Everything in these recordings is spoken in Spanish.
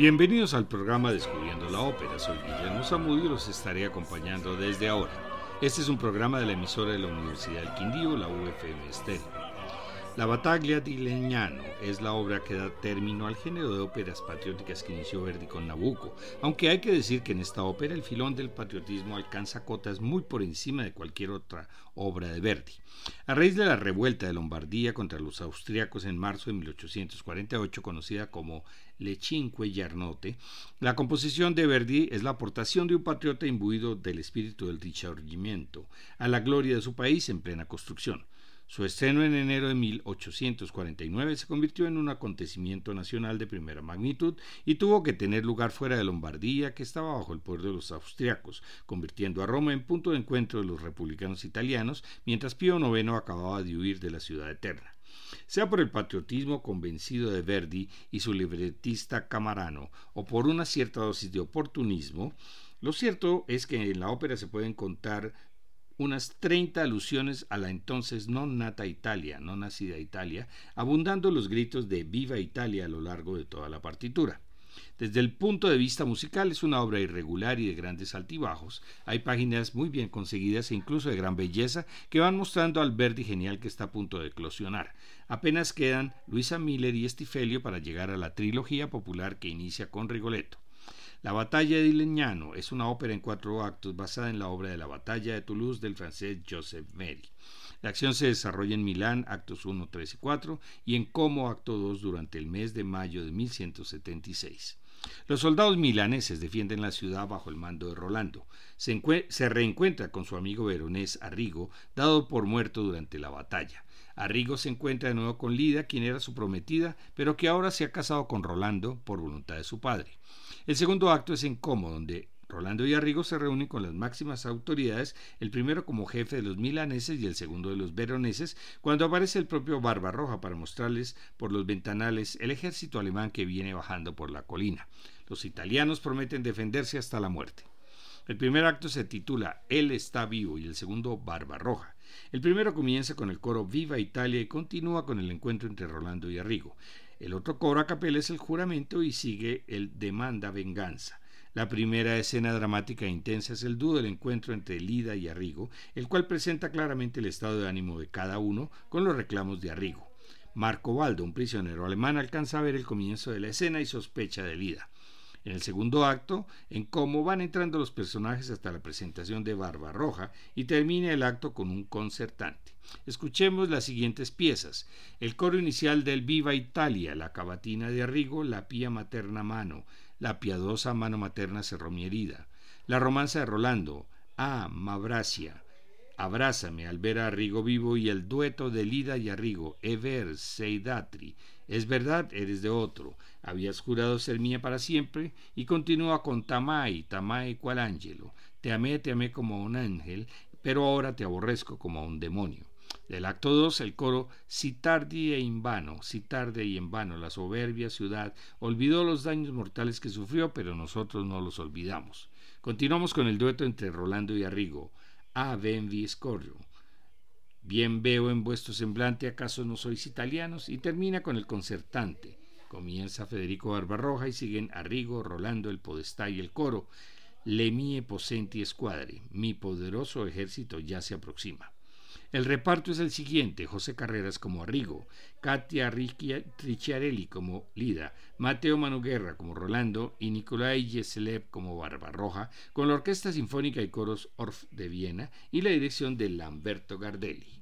Bienvenidos al programa Descubriendo la Ópera. Soy Guillermo Zamudio y los estaré acompañando desde ahora. Este es un programa de la emisora de la Universidad del Quindío, la UFM Estéreo. La Bataglia di Legnano es la obra que da término al género de óperas patrióticas que inició Verdi con Nabucco, aunque hay que decir que en esta ópera el filón del patriotismo alcanza cotas muy por encima de cualquier otra obra de Verdi. A raíz de la revuelta de Lombardía contra los austriacos en marzo de 1848, conocida como Le Cinque Giarnote, la composición de Verdi es la aportación de un patriota imbuido del espíritu del Risorgimento a la gloria de su país en plena construcción. Su estreno en enero de 1849 se convirtió en un acontecimiento nacional de primera magnitud y tuvo que tener lugar fuera de Lombardía, que estaba bajo el poder de los austriacos, convirtiendo a Roma en punto de encuentro de los republicanos italianos, mientras Pío IX acababa de huir de la ciudad eterna. Sea por el patriotismo convencido de Verdi y su libretista Camarano, o por una cierta dosis de oportunismo, lo cierto es que en la ópera se pueden contar unas 30 alusiones a la entonces no nata Italia, no nacida Italia, abundando los gritos de Viva Italia a lo largo de toda la partitura. Desde el punto de vista musical es una obra irregular y de grandes altibajos. Hay páginas muy bien conseguidas e incluso de gran belleza que van mostrando al Verdi genial que está a punto de eclosionar. Apenas quedan Luisa Miller y Estifelio para llegar a la trilogía popular que inicia con Rigoletto. La batalla de Legnano es una ópera en cuatro actos basada en la obra de la batalla de Toulouse del francés Joseph Mary. La acción se desarrolla en Milán, actos 1, 3 y 4, y en Como, acto 2, durante el mes de mayo de 1176. Los soldados milaneses defienden la ciudad bajo el mando de Rolando. Se, se, reencuentra con su amigo veronés Arrigo, dado por muerto durante la batalla. Arrigo se encuentra de nuevo con Lida, quien era su prometida, pero que ahora se ha casado con Rolando por voluntad de su padre. El segundo acto es en Como, donde Rolando y Arrigo se reúnen con las máximas autoridades, el primero como jefe de los milaneses y el segundo de los veroneses, cuando aparece el propio Barbarroja para mostrarles por los ventanales el ejército alemán que viene bajando por la colina. Los italianos prometen defenderse hasta la muerte. El primer acto se titula Él está vivo y el segundo Barbarroja. El primero comienza con el coro Viva Italia y continúa con el encuentro entre Rolando y Arrigo. El otro coro a capela es el juramento y sigue el demanda venganza. La primera escena dramática e intensa es el dúo del encuentro entre Lida y Arrigo, el cual presenta claramente el estado de ánimo de cada uno con los reclamos de Arrigo. Marco Baldo, un prisionero alemán, alcanza a ver el comienzo de la escena y sospecha de Lida. En el segundo acto, en cómo van entrando los personajes hasta la presentación de Barba Roja y termina el acto con un concertante. Escuchemos las siguientes piezas. El coro inicial del Viva Italia, la cavatina de Arrigo, la pía materna mano, la piadosa mano materna cerró mi herida. La romanza de Rolando, Ah, Mabracia, Abrázame al ver a Arrigo vivo y el dueto de Lida y Arrigo, Ever Seidatri. Es verdad, eres de otro. Habías jurado ser mía para siempre y continúa con Tamai, Tamai cual ángelo. Te amé, te amé como un ángel, pero ahora te aborrezco como a un demonio. Del acto 2, el coro Si tarde e en vano, si tarde y en vano, la soberbia ciudad olvidó los daños mortales que sufrió, pero nosotros no los olvidamos. Continuamos con el dueto entre Rolando y Arrigo. Ah, ven vi scorro. Bien veo en vuestro semblante, ¿acaso no sois italianos? Y termina con el concertante. Comienza Federico Barbarroja y siguen Arrigo, Rolando, el Podestá y el coro. Le mie posenti squadre, mi poderoso ejército ya se aproxima. El reparto es el siguiente: José Carreras como Arrigo, Katia Ricciarelli como Lida, Mateo Manuguerra como Rolando y Nicolai Yeslev como Barbarroja, con la Orquesta Sinfónica y Coros Orff de Viena y la dirección de Lamberto Gardelli.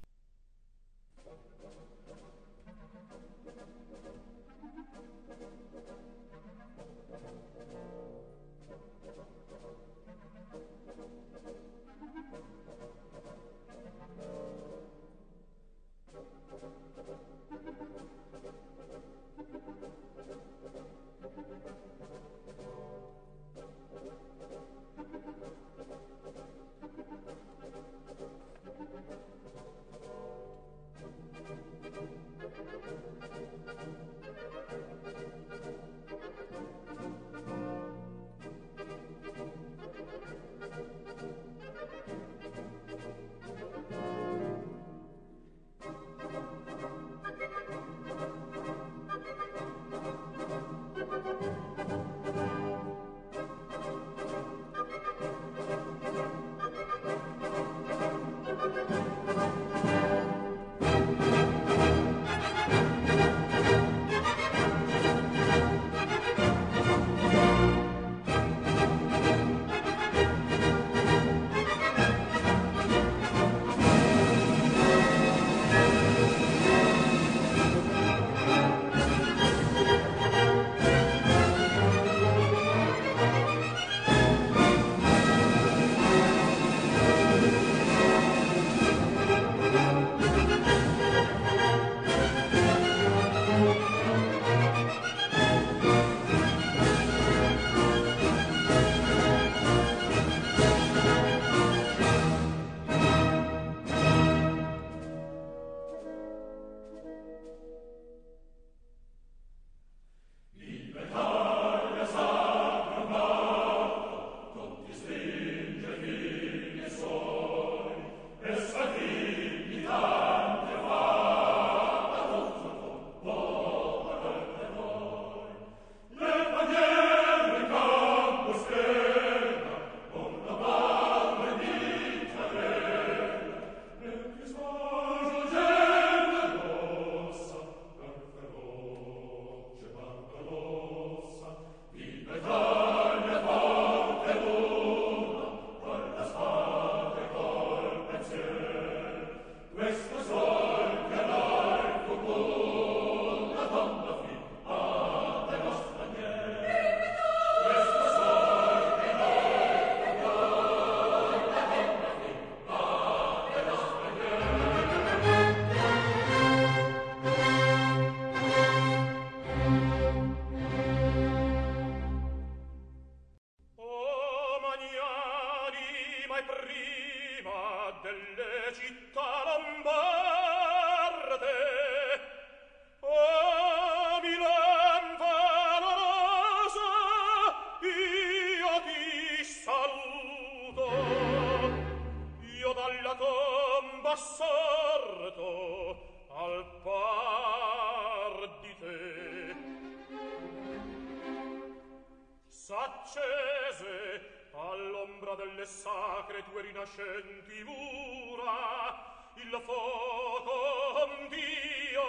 nascenti mura il foco dio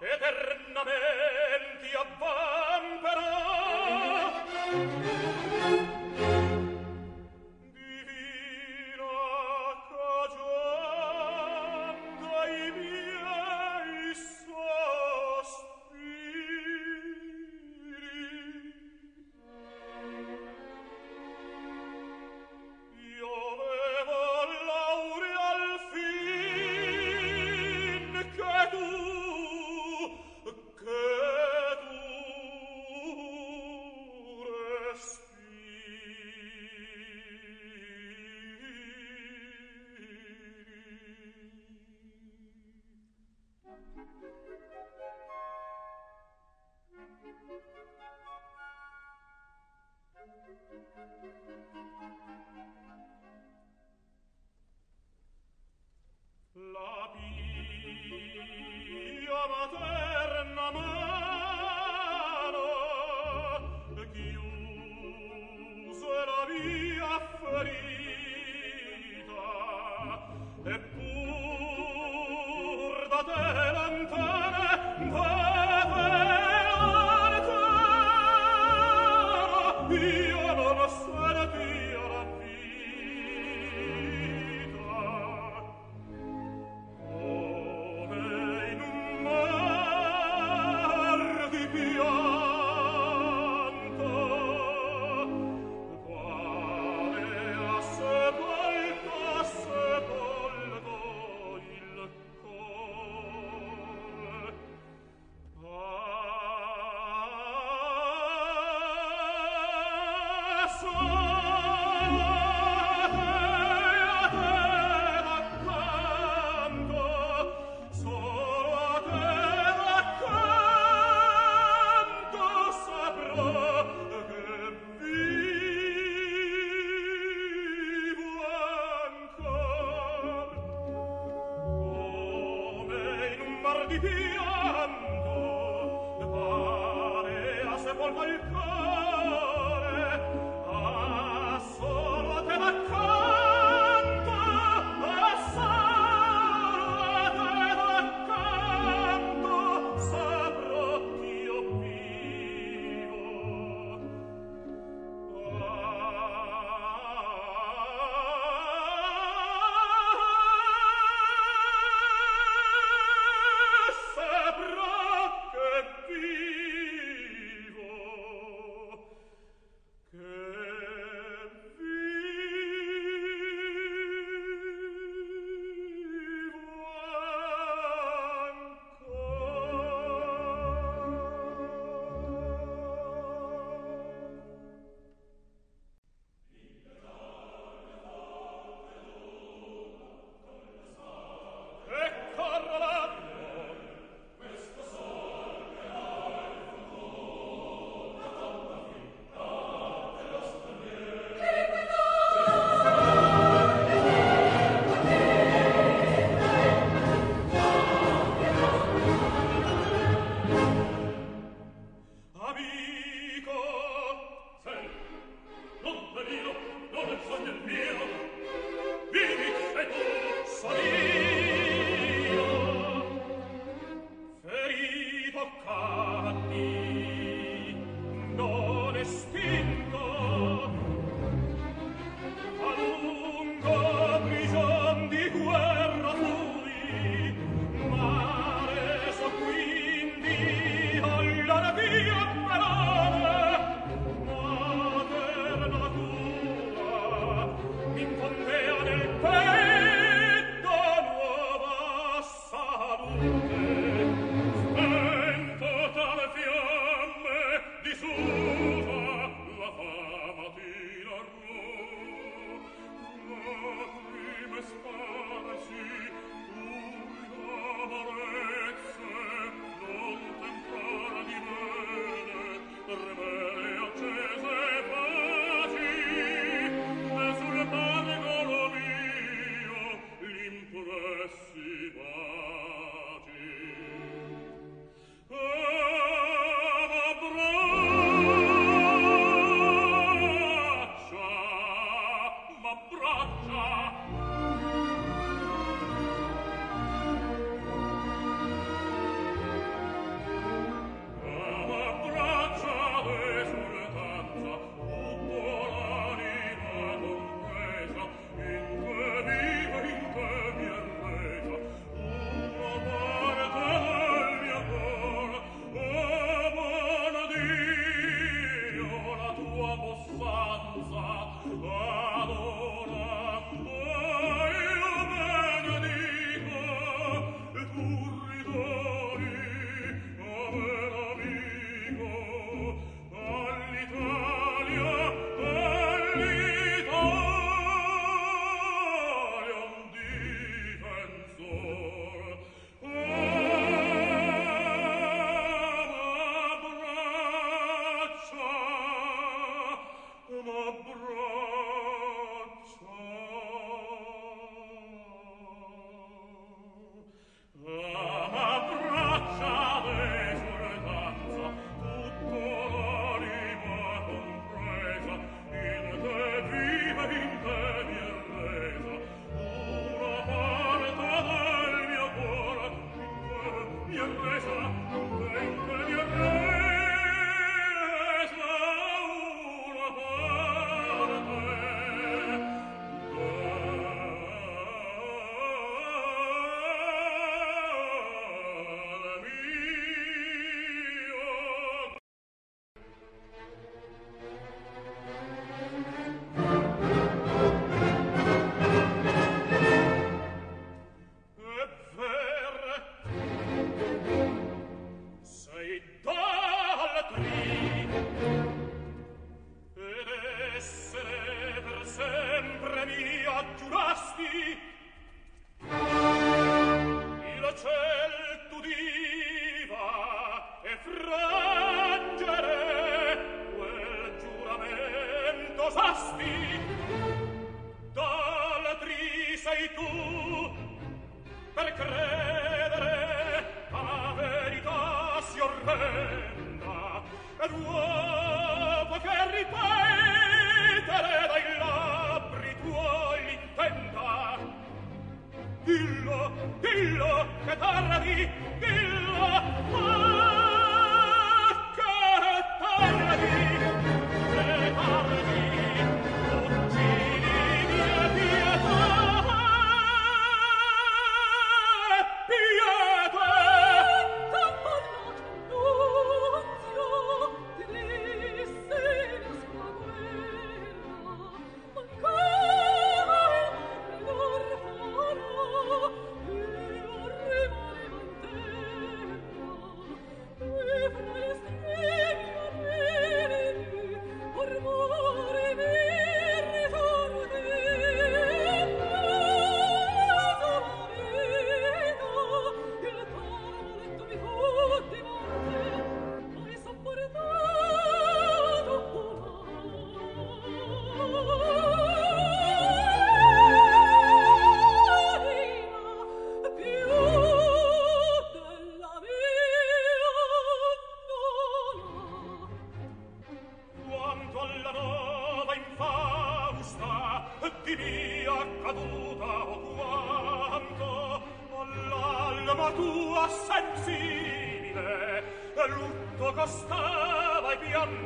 eternamente avvara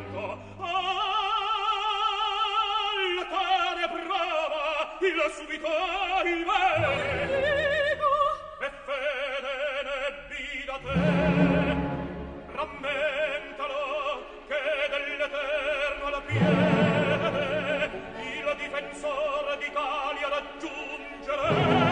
punto all'altare brava il subito rivele e fede rammentalo che dell'eterno la piede il difensor d'Italia raggiungere.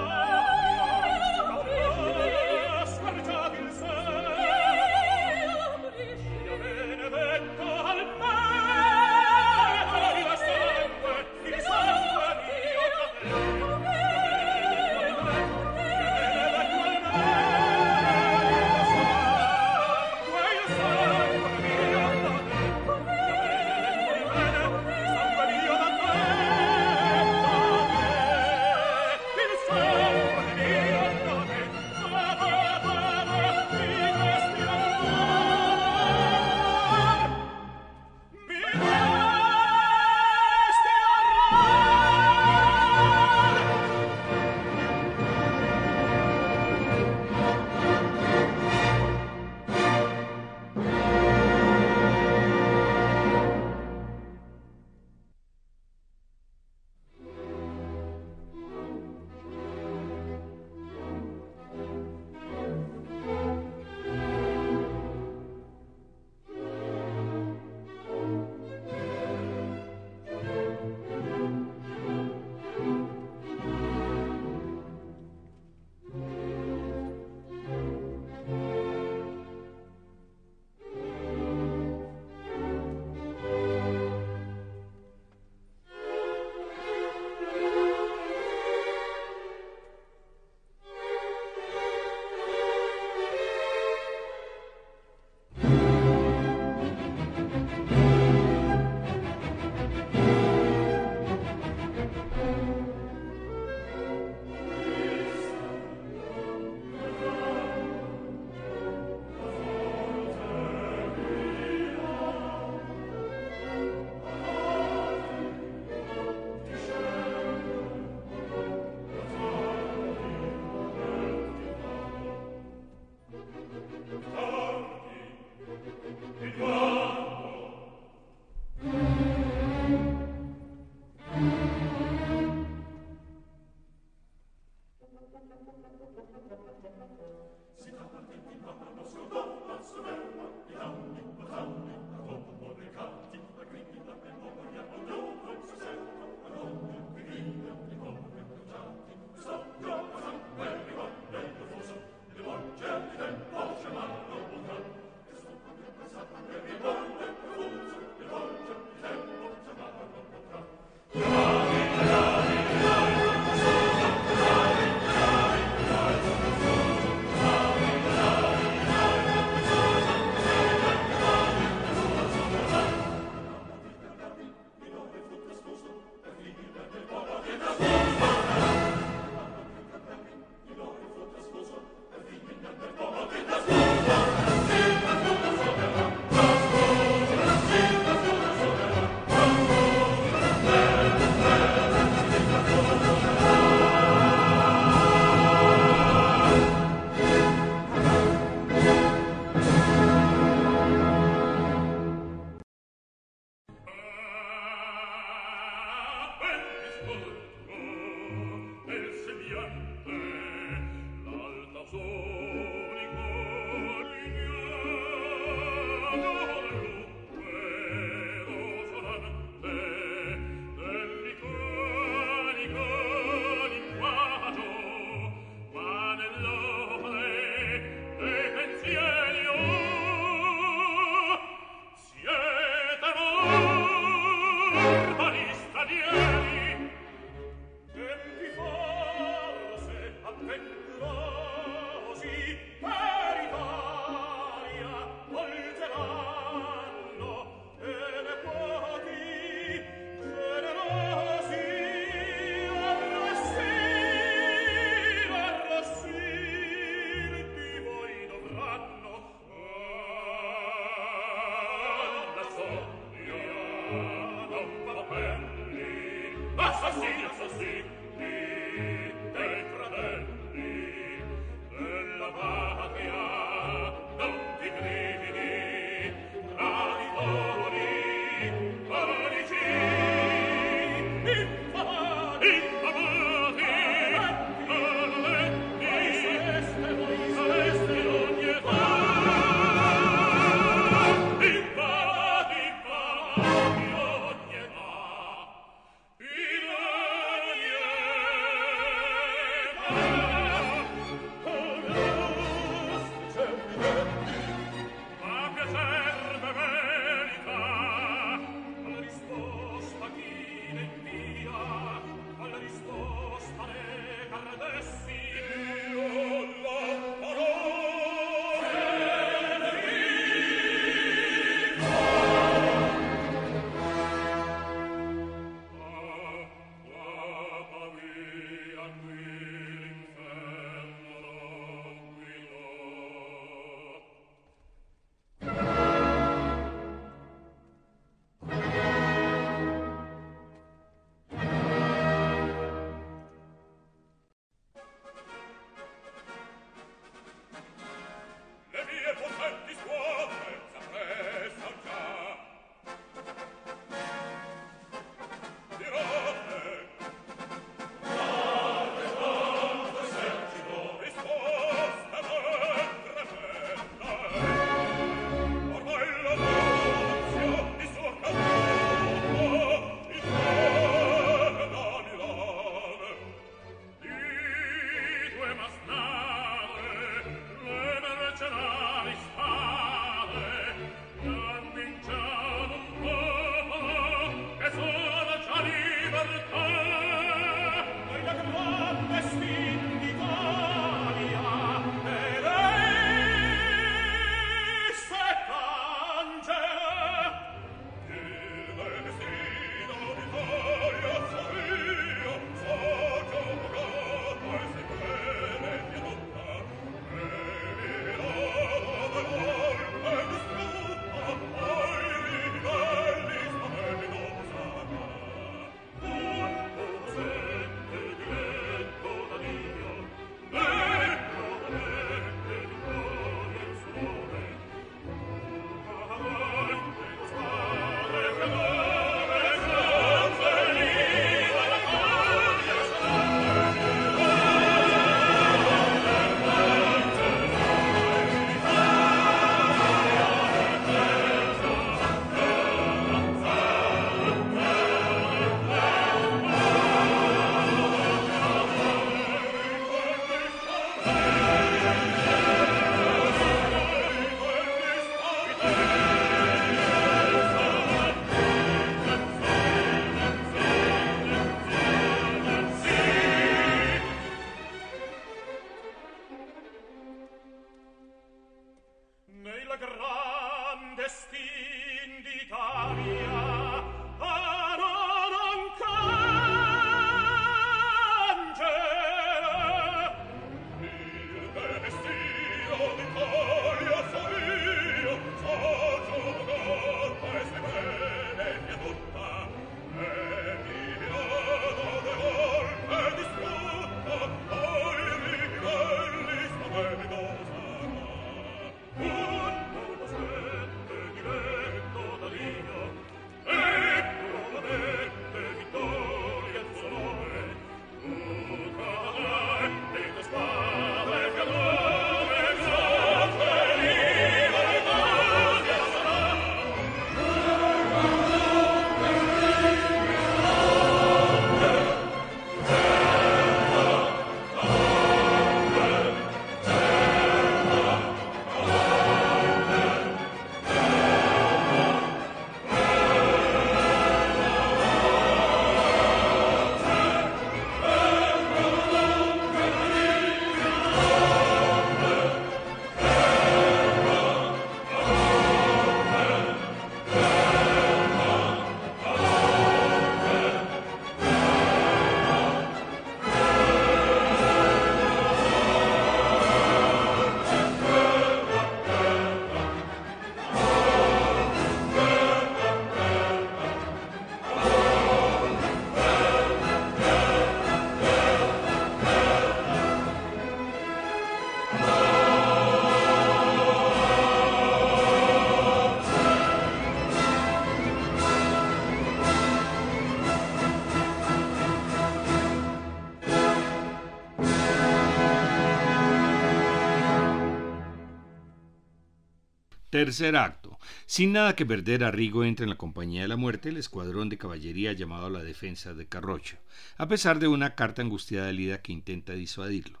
Tercer acto. Sin nada que perder, Arrigo entra en la compañía de la muerte, el escuadrón de caballería llamado a la defensa de Carrocho, a pesar de una carta angustiada de Lida que intenta disuadirlo.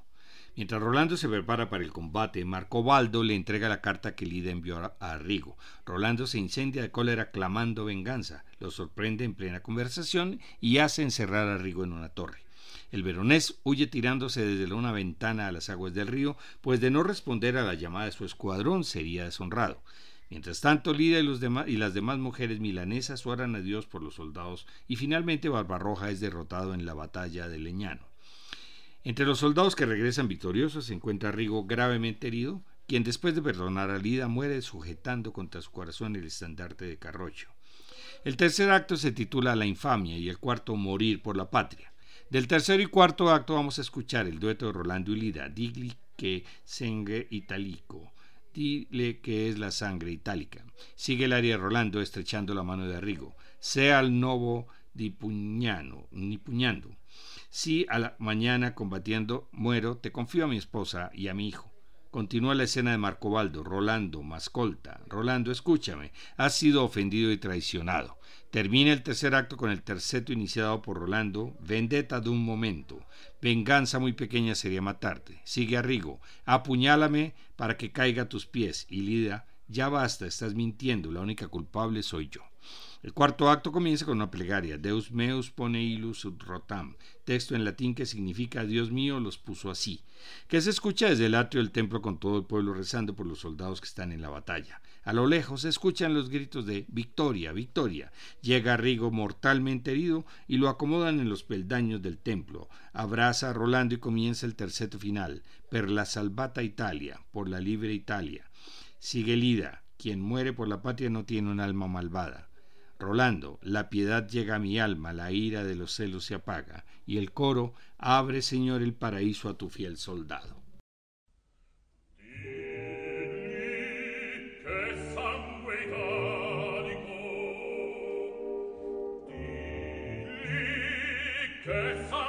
Mientras Rolando se prepara para el combate, Marco Baldo le entrega la carta que Lida envió a Arrigo. Rolando se incendia de cólera clamando venganza, lo sorprende en plena conversación y hace encerrar a Arrigo en una torre. El veronés huye tirándose desde una ventana a las aguas del río, pues de no responder a la llamada de su escuadrón sería deshonrado. Mientras tanto, Lida y, las demás mujeres milanesas oran a Dios por los soldados y finalmente Barbarroja es derrotado en la batalla de Leñano. Entre los soldados que regresan victoriosos se encuentra Rigo gravemente herido, quien después de perdonar a Lida muere sujetando contra su corazón el estandarte de Carrocho. El tercer acto se titula La infamia y el cuarto Morir por la patria. Del tercer y cuarto acto vamos a escuchar el dueto de Rolando y Lida, Digli que sangre italico. Dile que es la sangre itálica. Sigue el área de Rolando estrechando la mano de Arrigo. Sea el novo di puñano, ni puñando. Si a la mañana combatiendo muero, te confío a mi esposa y a mi hijo. Continúa la escena de Marcobaldo, Rolando, Mascolta. Rolando, escúchame, has sido ofendido y traicionado. Termina el tercer acto con el terceto iniciado por Rolando, vendetta de un momento. Venganza muy pequeña sería matarte. Sigue Arrigo, apuñálame para que caiga a tus pies. Y Lida, ya basta, estás mintiendo, la única culpable soy yo. El cuarto acto comienza con una plegaria, Deus meus pone ilus ut rotam, texto en latín que significa Dios mío los puso así, que se escucha desde el atrio del templo con todo el pueblo rezando por los soldados que están en la batalla. A lo lejos se escuchan los gritos de Victoria, Victoria. Llega Rigo mortalmente herido y lo acomodan en los peldaños del templo. Abraza a Rolando y comienza el terceto final, per la salvata Italia, por la libre Italia. Sigue Lida, quien muere por la patria no tiene un alma malvada. Rolando, la piedad llega a mi alma, la ira de los celos se apaga, y el coro, abre Señor el paraíso a tu fiel soldado. che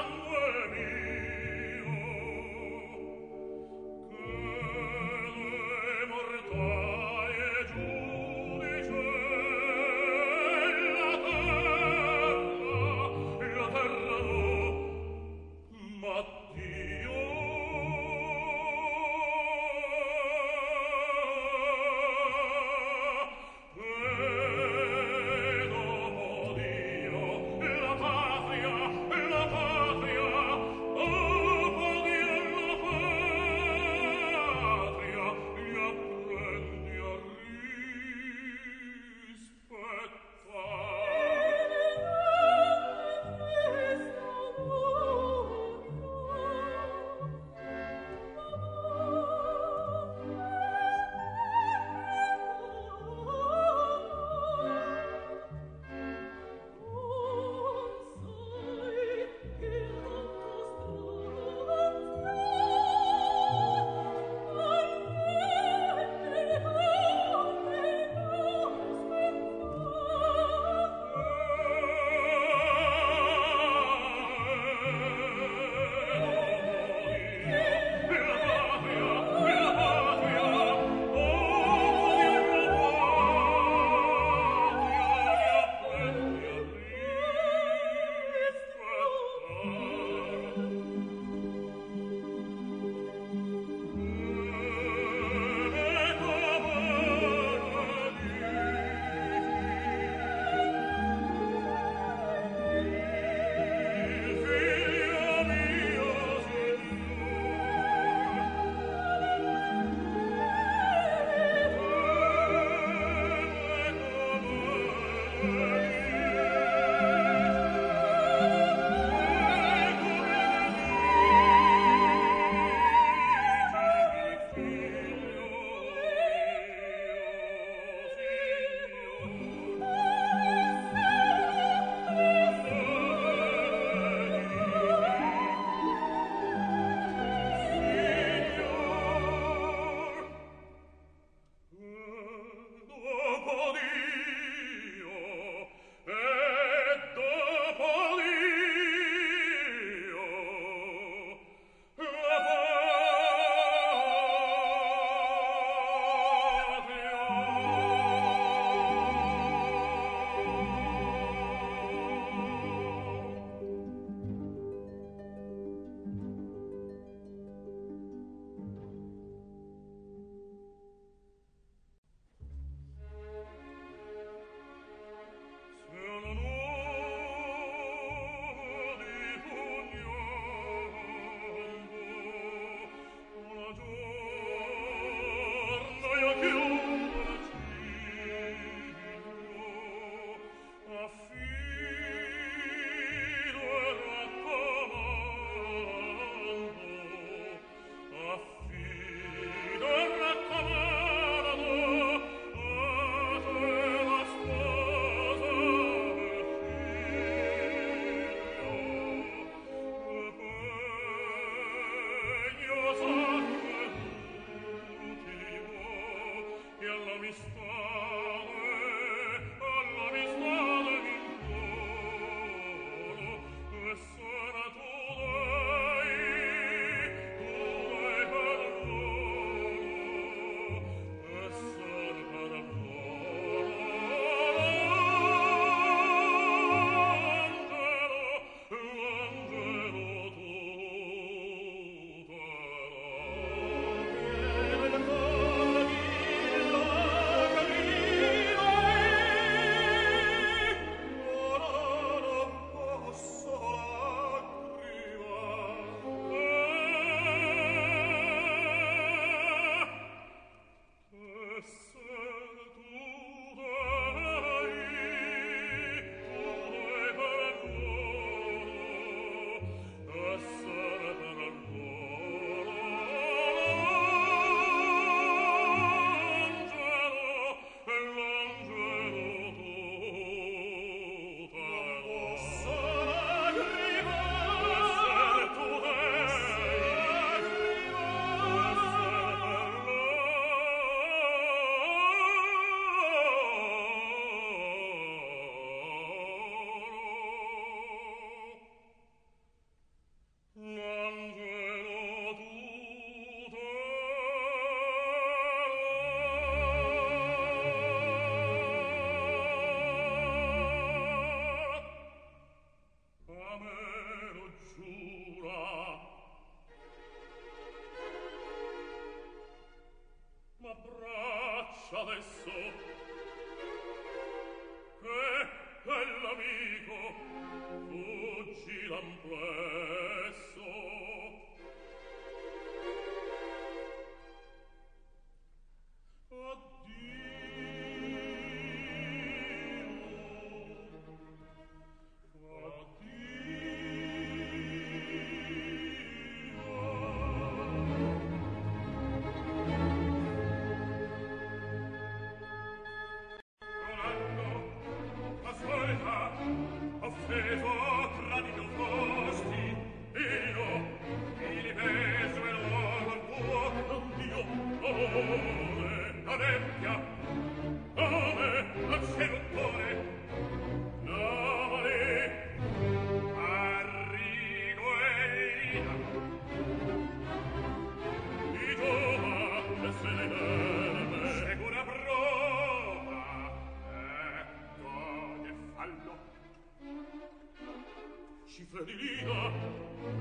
stradivina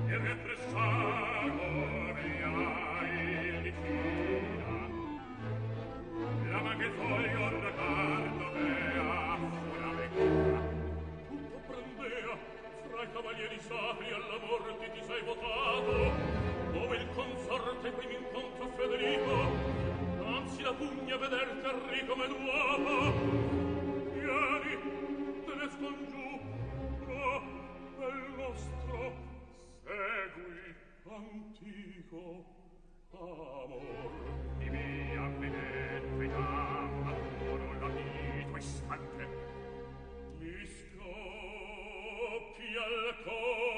e repressavo via il fila la maghetoio raccardo bea una vecchia tutto prendea fra i cavalieri sacri alla morte ti sei votato dove il consorte mi incontro Federico anzi la pugna veder carri come nuovo vieni te ne scongiù oh nel nostro segui antico amor di mia benefica adoro la vita istante mi scoppia il cuore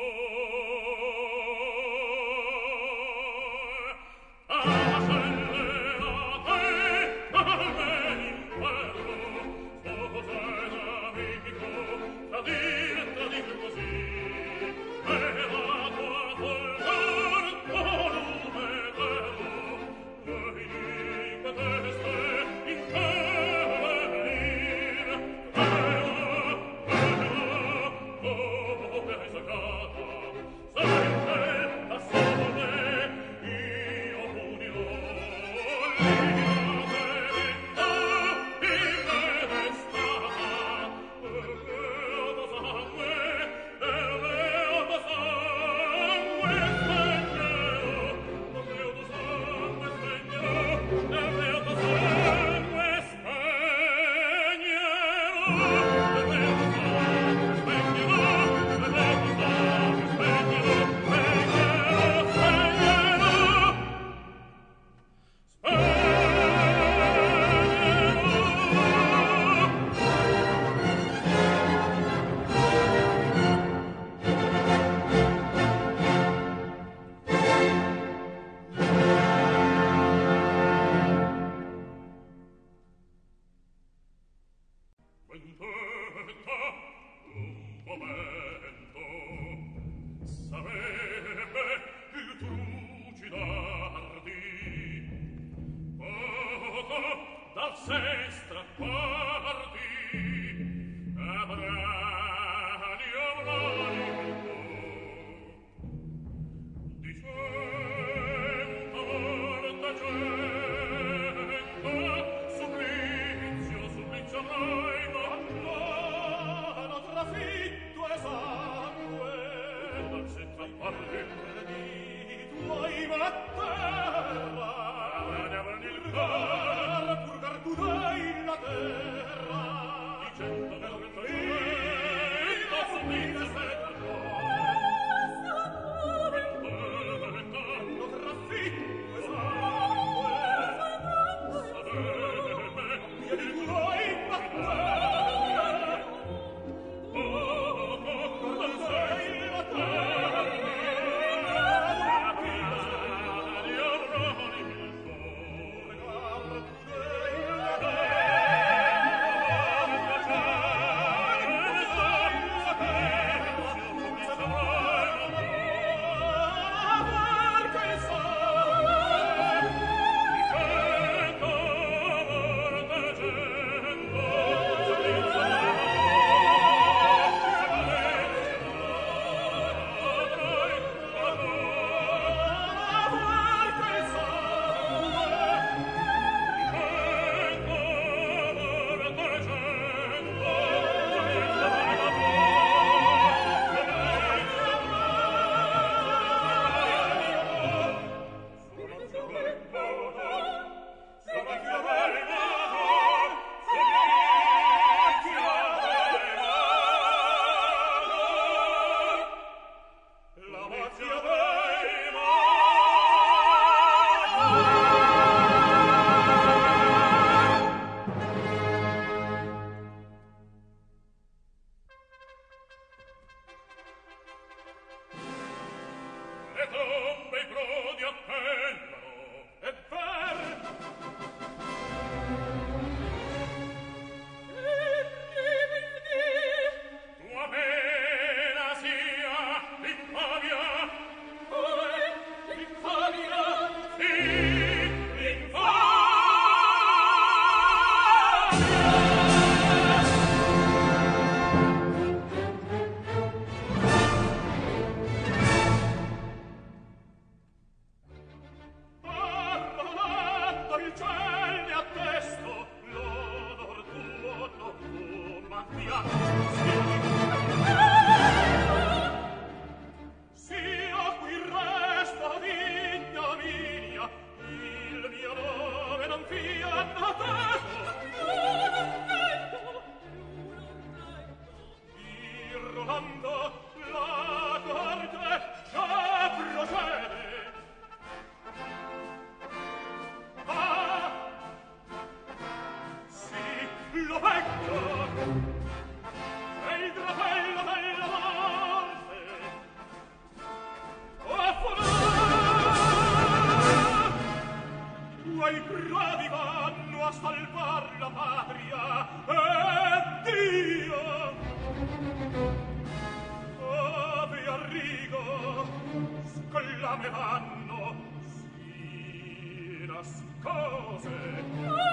vanno sì las cose.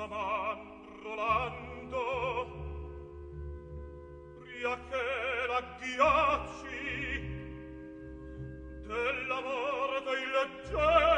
stavan rolando. Pria che l'agghiacci dell'amore dei leggeri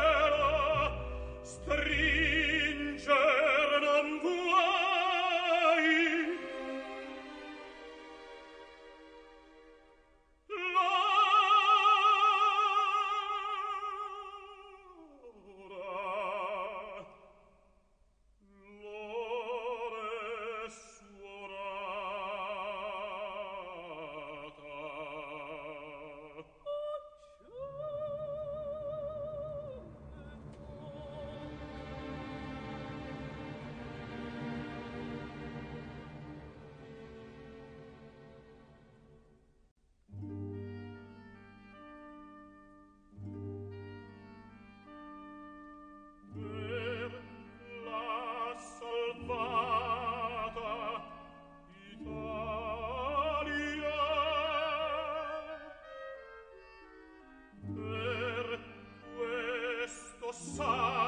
possa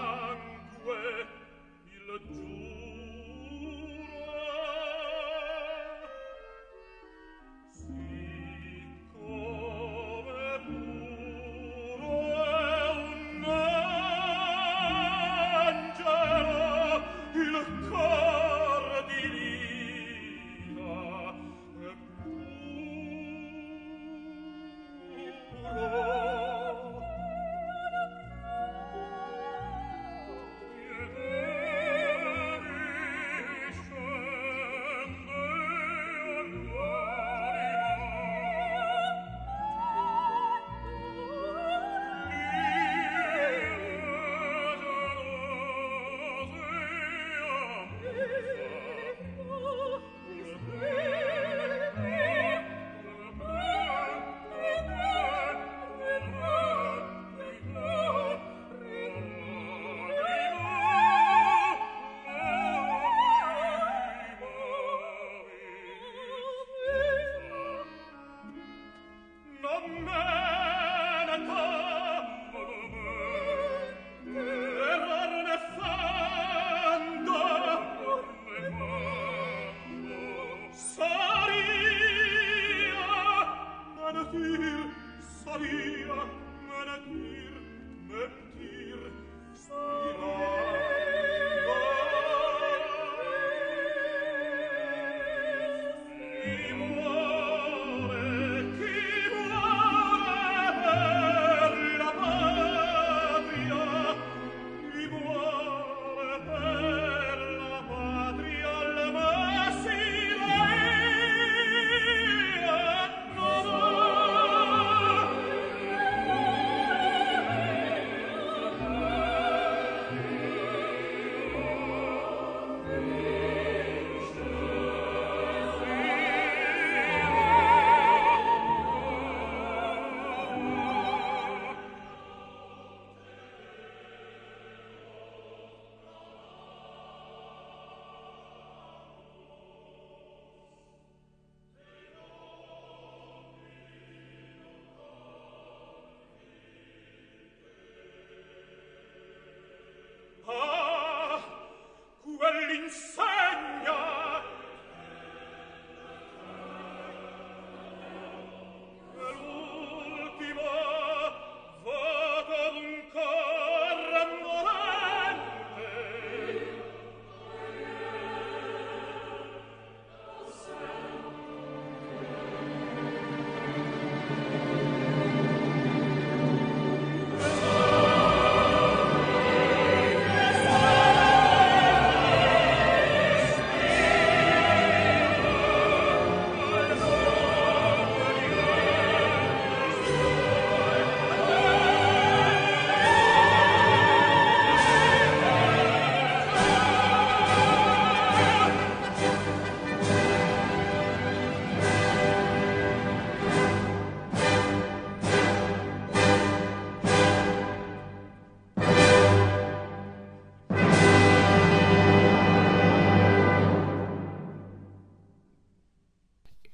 inside.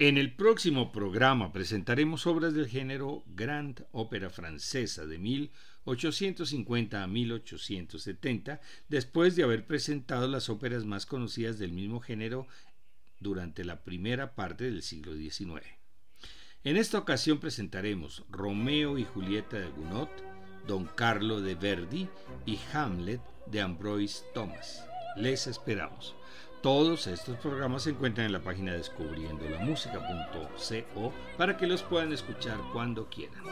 En el próximo programa presentaremos obras del género Grand Ópera Francesa de 1850 a 1870, después de haber presentado las óperas más conocidas del mismo género durante la primera parte del siglo XIX. En esta ocasión presentaremos Romeo y Julieta de Gounod, Don Carlo de Verdi y Hamlet de Ambroise Thomas. Les esperamos. Todos estos programas se encuentran en la página descubriendo descubriendolamusica.co para que los puedan escuchar cuando quieran.